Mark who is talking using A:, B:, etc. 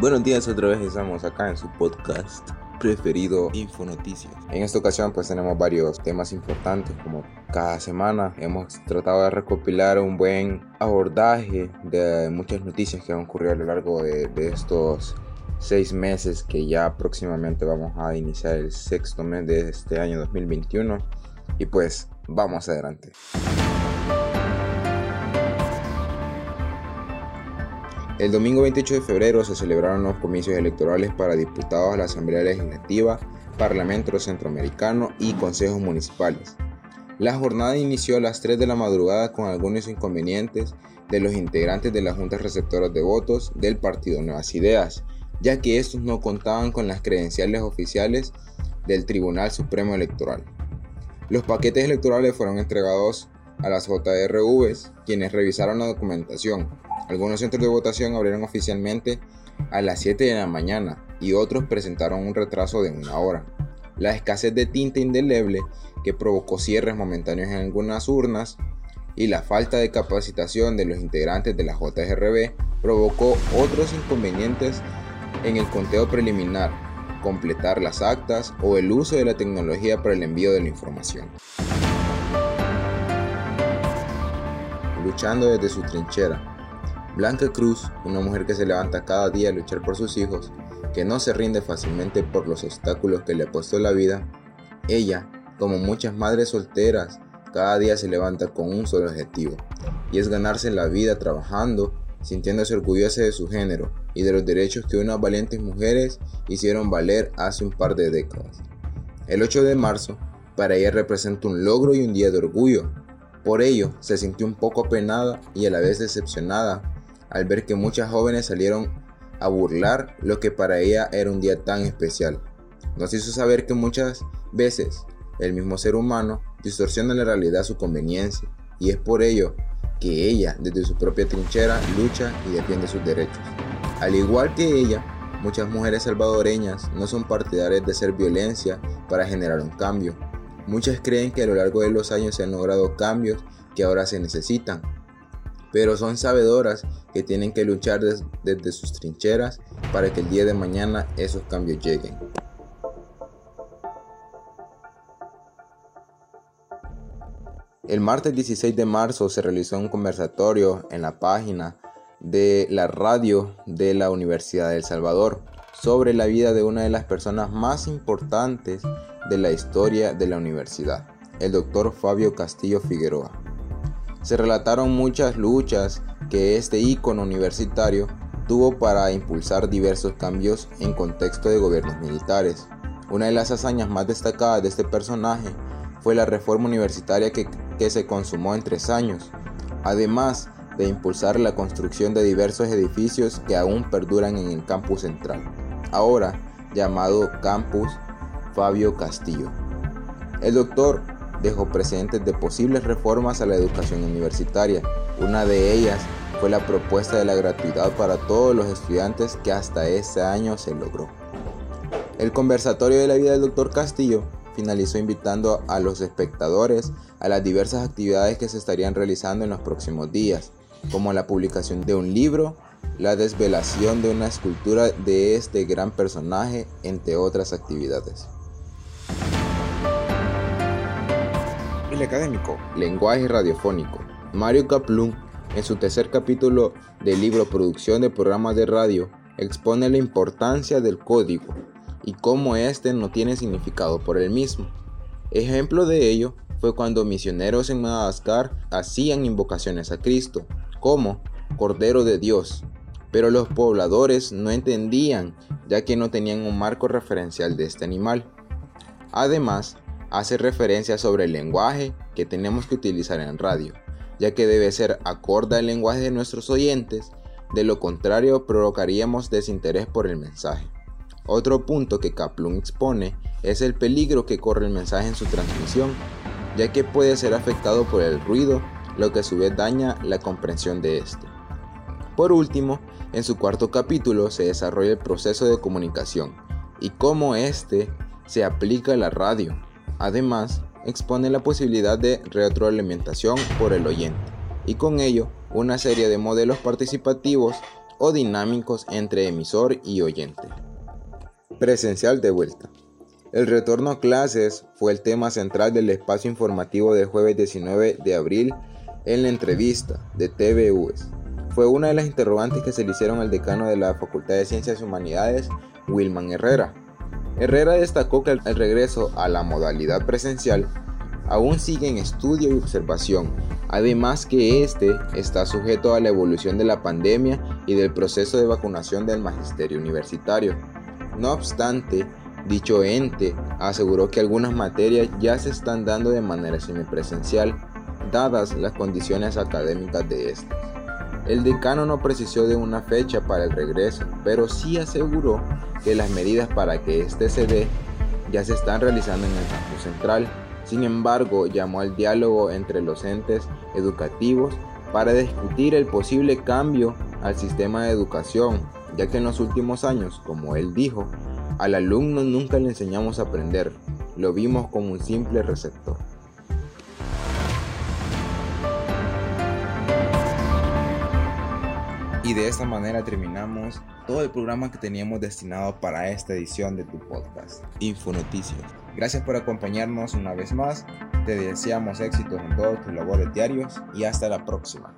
A: Buenos días, otra vez estamos acá en su podcast preferido Infonoticias. En esta ocasión pues tenemos varios temas importantes como cada semana hemos tratado de recopilar un buen abordaje de muchas noticias que han ocurrido a lo largo de, de estos seis meses que ya próximamente vamos a iniciar el sexto mes de este año 2021 y pues vamos adelante. El domingo 28 de febrero se celebraron los comicios electorales para diputados a la Asamblea Legislativa, Parlamento Centroamericano y consejos municipales. La jornada inició a las 3 de la madrugada con algunos inconvenientes de los integrantes de las juntas receptoras de votos del partido Nuevas Ideas, ya que estos no contaban con las credenciales oficiales del Tribunal Supremo Electoral. Los paquetes electorales fueron entregados a las JRVs, quienes revisaron la documentación. Algunos centros de votación abrieron oficialmente a las 7 de la mañana y otros presentaron un retraso de una hora. La escasez de tinta indeleble que provocó cierres momentáneos en algunas urnas y la falta de capacitación de los integrantes de la JRB provocó otros inconvenientes en el conteo preliminar, completar las actas o el uso de la tecnología para el envío de la información. Luchando desde su trinchera. Blanca Cruz, una mujer que se levanta cada día a luchar por sus hijos, que no se rinde fácilmente por los obstáculos que le ha puesto la vida, ella, como muchas madres solteras, cada día se levanta con un solo objetivo, y es ganarse la vida trabajando sintiéndose orgullosa de su género y de los derechos que unas valientes mujeres hicieron valer hace un par de décadas. El 8 de marzo para ella representa un logro y un día de orgullo. Por ello, se sintió un poco apenada y a la vez decepcionada al ver que muchas jóvenes salieron a burlar lo que para ella era un día tan especial. Nos hizo saber que muchas veces el mismo ser humano distorsiona la realidad a su conveniencia y es por ello que ella, desde su propia trinchera, lucha y defiende sus derechos. Al igual que ella, muchas mujeres salvadoreñas no son partidarias de hacer violencia para generar un cambio. Muchas creen que a lo largo de los años se han logrado cambios que ahora se necesitan, pero son sabedoras que tienen que luchar desde sus trincheras para que el día de mañana esos cambios lleguen. El martes 16 de marzo se realizó un conversatorio en la página de la radio de la Universidad de El Salvador sobre la vida de una de las personas más importantes de la historia de la universidad, el doctor Fabio Castillo Figueroa. Se relataron muchas luchas que este ícono universitario tuvo para impulsar diversos cambios en contexto de gobiernos militares. Una de las hazañas más destacadas de este personaje fue la reforma universitaria que que se consumó en tres años, además de impulsar la construcción de diversos edificios que aún perduran en el campus central, ahora llamado Campus Fabio Castillo. El doctor dejó presentes de posibles reformas a la educación universitaria. Una de ellas fue la propuesta de la gratuidad para todos los estudiantes que hasta ese año se logró. El conversatorio de la vida del doctor Castillo finalizó invitando a los espectadores a las diversas actividades que se estarían realizando en los próximos días, como la publicación de un libro, la desvelación de una escultura de este gran personaje, entre otras actividades. El académico, lenguaje radiofónico. Mario Kaplun, en su tercer capítulo del libro Producción de programas de radio, expone la importancia del código y cómo éste no tiene significado por el mismo. Ejemplo de ello fue cuando misioneros en Madagascar hacían invocaciones a Cristo como Cordero de Dios, pero los pobladores no entendían ya que no tenían un marco referencial de este animal. Además, hace referencia sobre el lenguaje que tenemos que utilizar en radio, ya que debe ser acorde al lenguaje de nuestros oyentes, de lo contrario provocaríamos desinterés por el mensaje. Otro punto que Kaplun expone es el peligro que corre el mensaje en su transmisión, ya que puede ser afectado por el ruido, lo que a su vez daña la comprensión de este. Por último, en su cuarto capítulo se desarrolla el proceso de comunicación y cómo éste se aplica a la radio. Además, expone la posibilidad de retroalimentación por el oyente y con ello una serie de modelos participativos o dinámicos entre emisor y oyente. Presencial de vuelta. El retorno a clases fue el tema central del espacio informativo del jueves 19 de abril en la entrevista de TVUS. Fue una de las interrogantes que se le hicieron al decano de la Facultad de Ciencias y Humanidades, Wilman Herrera. Herrera destacó que el regreso a la modalidad presencial aún sigue en estudio y observación, además que este está sujeto a la evolución de la pandemia y del proceso de vacunación del magisterio universitario. No obstante, dicho ente aseguró que algunas materias ya se están dando de manera semipresencial, dadas las condiciones académicas de estas. El decano no precisó de una fecha para el regreso, pero sí aseguró que las medidas para que este se dé ya se están realizando en el campus central. Sin embargo, llamó al diálogo entre los entes educativos para discutir el posible cambio al sistema de educación, ya que en los últimos años, como él dijo, al alumno nunca le enseñamos a aprender, lo vimos como un simple receptor. Y de esta manera terminamos todo el programa que teníamos destinado para esta edición de tu podcast, Infonoticias. Gracias por acompañarnos una vez más, te deseamos éxitos en todos tus labores diarios y hasta la próxima.